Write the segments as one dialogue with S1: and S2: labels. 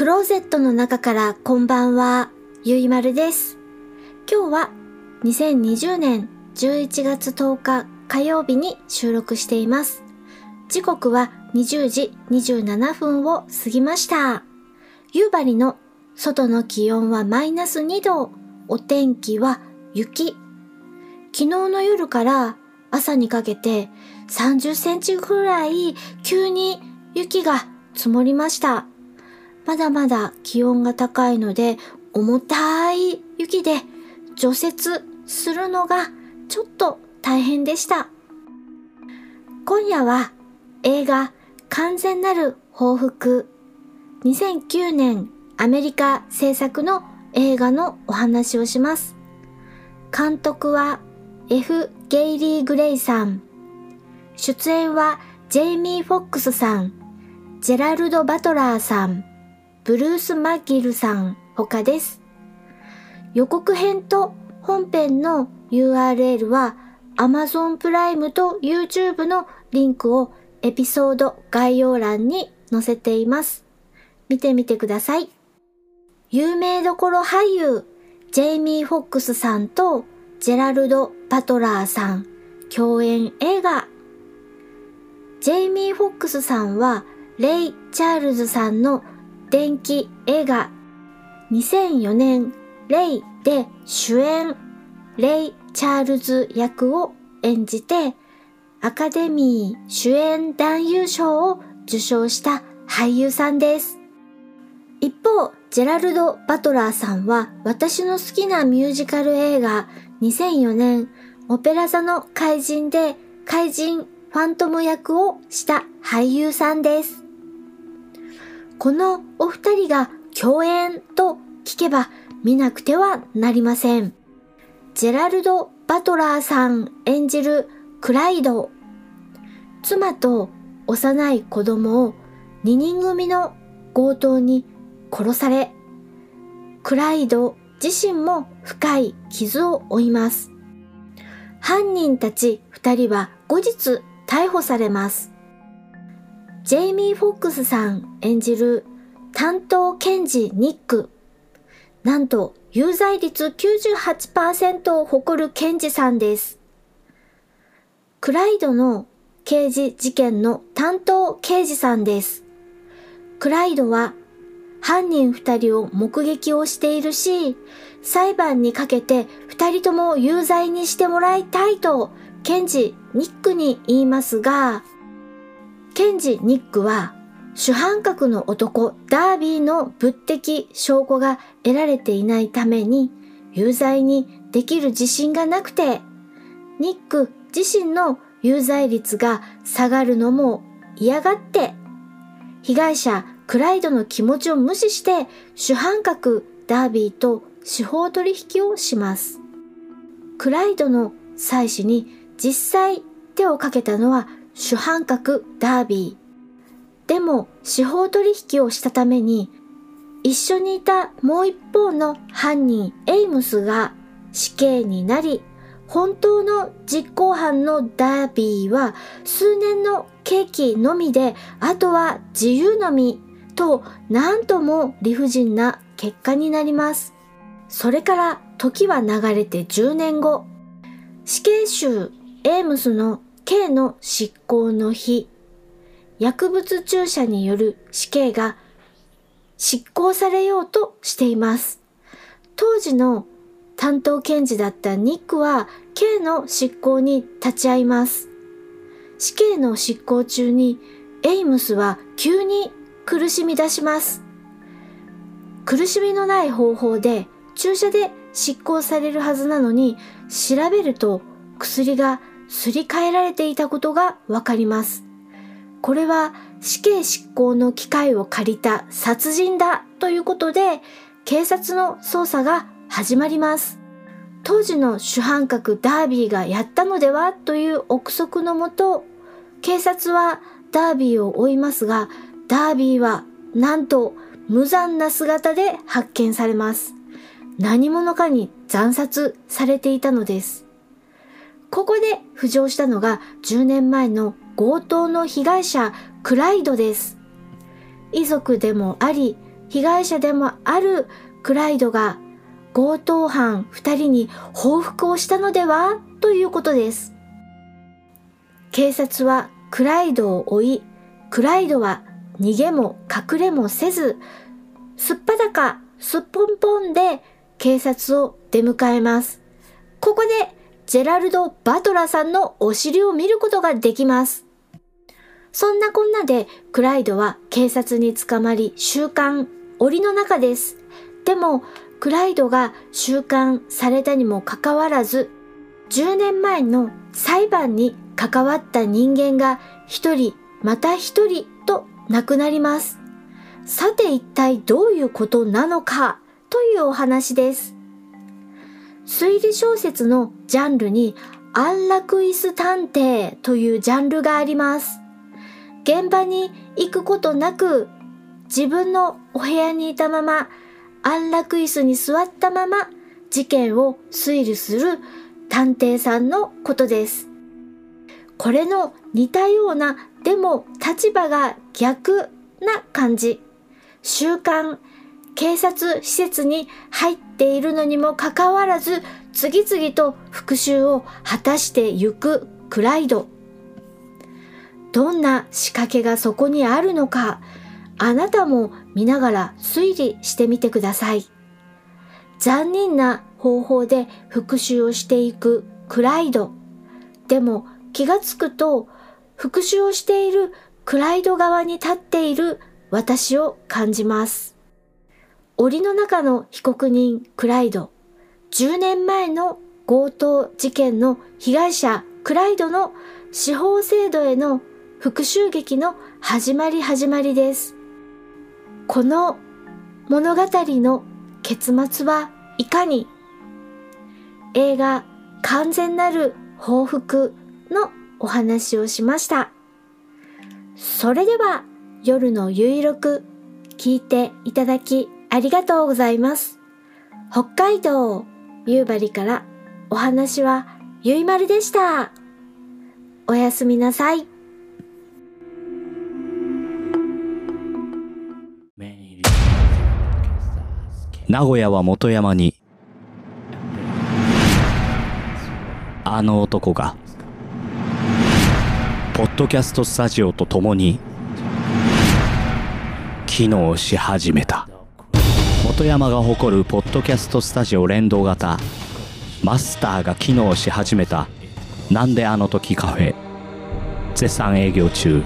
S1: クローゼットの中からこんばんは、ゆいまるです。今日は2020年11月10日火曜日に収録しています。時刻は20時27分を過ぎました。夕張の外の気温はマイナス2度、お天気は雪。昨日の夜から朝にかけて30センチぐらい急に雪が積もりました。まだまだ気温が高いので重たい雪で除雪するのがちょっと大変でした。今夜は映画完全なる報復2009年アメリカ制作の映画のお話をします。監督は F. ゲイリー・グレイさん。出演はジェイミー・フォックスさん、ジェラルド・バトラーさん、ブルース・マッギルさん他です。予告編と本編の URL は Amazon プライムと YouTube のリンクをエピソード概要欄に載せています。見てみてください。有名どころ俳優、ジェイミー・フォックスさんとジェラルド・バトラーさん、共演映画。ジェイミー・フォックスさんは、レイ・チャールズさんの電気映画、2004年、レイで主演、レイ・チャールズ役を演じて、アカデミー主演男優賞を受賞した俳優さんです。一方、ジェラルド・バトラーさんは私の好きなミュージカル映画2004年オペラ座の怪人で怪人ファントム役をした俳優さんです。このお二人が共演と聞けば見なくてはなりません。ジェラルド・バトラーさん演じるクライド。妻と幼い子供を2人組の強盗に殺され、クライド自身も深い傷を負います。犯人たち二人は後日逮捕されます。ジェイミー・フォックスさん演じる担当検事ニック。なんと有罪率98%を誇る検事さんです。クライドの刑事事件の担当刑事さんです。クライドは犯人二人を目撃をしているし、裁判にかけて二人とも有罪にしてもらいたいと、検事ニックに言いますが、検事ニックは主犯格の男ダービーの物的証拠が得られていないために有罪にできる自信がなくて、ニック自身の有罪率が下がるのも嫌がって、被害者クライドの気持ちを無視して主犯格ダービーと司法取引をします。クライドの妻子に実際手をかけたのは主犯格ダービー。でも司法取引をしたために一緒にいたもう一方の犯人エイムスが死刑になり本当の実行犯のダービーは数年の刑期のみであとは自由のみと何とも理不尽な結果になります。それから時は流れて10年後、死刑囚エームスの刑の執行の日、薬物注射による死刑が執行されようとしています。当時の担当検事だったニックは刑の執行に立ち会います。死刑の執行中にエイムスは急に苦しみ出します。苦しみのない方法で注射で執行されるはずなのに調べると薬がすり替えられていたことがわかります。これは死刑執行の機会を借りた殺人だということで警察の捜査が始まります。当時の主犯格ダービーがやったのではという憶測のもと警察はダービーを追いますがダービーはなんと無残な姿で発見されます。何者かに惨殺されていたのです。ここで浮上したのが10年前の強盗の被害者クライドです。遺族でもあり、被害者でもあるクライドが強盗犯2人に報復をしたのでは？ということです。警察はクライドを追い、クライドは逃げも隠れもせず、すっぱだかすっぽんぽんで警察を出迎えます。ここでジェラルド・バトラさんのお尻を見ることができます。そんなこんなでクライドは警察に捕まり収監、檻の中です。でもクライドが収監されたにもかかわらず10年前の裁判に関わった人間が一人また一人と亡くなります。さて一体どういうことなのかというお話です。推理小説のジャンルに安楽椅子探偵というジャンルがあります。現場に行くことなく自分のお部屋にいたまま安楽椅子に座ったまま事件を推理する探偵さんのことです。これの似たような、でも立場が逆な感じ。習慣、警察施設に入っているのにもかかわらず、次々と復讐を果たしてゆくクライド。どんな仕掛けがそこにあるのか、あなたも見ながら推理してみてください。残忍な方法で復讐をしていくクライド。でも気がつくと復讐をしているクライド側に立っている私を感じます。檻の中の被告人クライド。10年前の強盗事件の被害者クライドの司法制度への復讐劇の始まり始まりです。この物語の結末はいかに？映画完全なる報復のお話をしました。それでは夜のゆいろく聞いていただきありがとうございます。北海道夕張からお話はゆいまるでした。おやすみなさい。
S2: 名古屋は元山に、あの男が、ポッドキャストスタジオと共に、機能し始めた。元山が誇るポッドキャストスタジオ連動型、マスターが機能し始めた、なんであの時カフェ、絶賛営業中。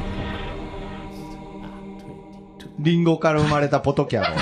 S3: リンゴから生まれたポトキャロ。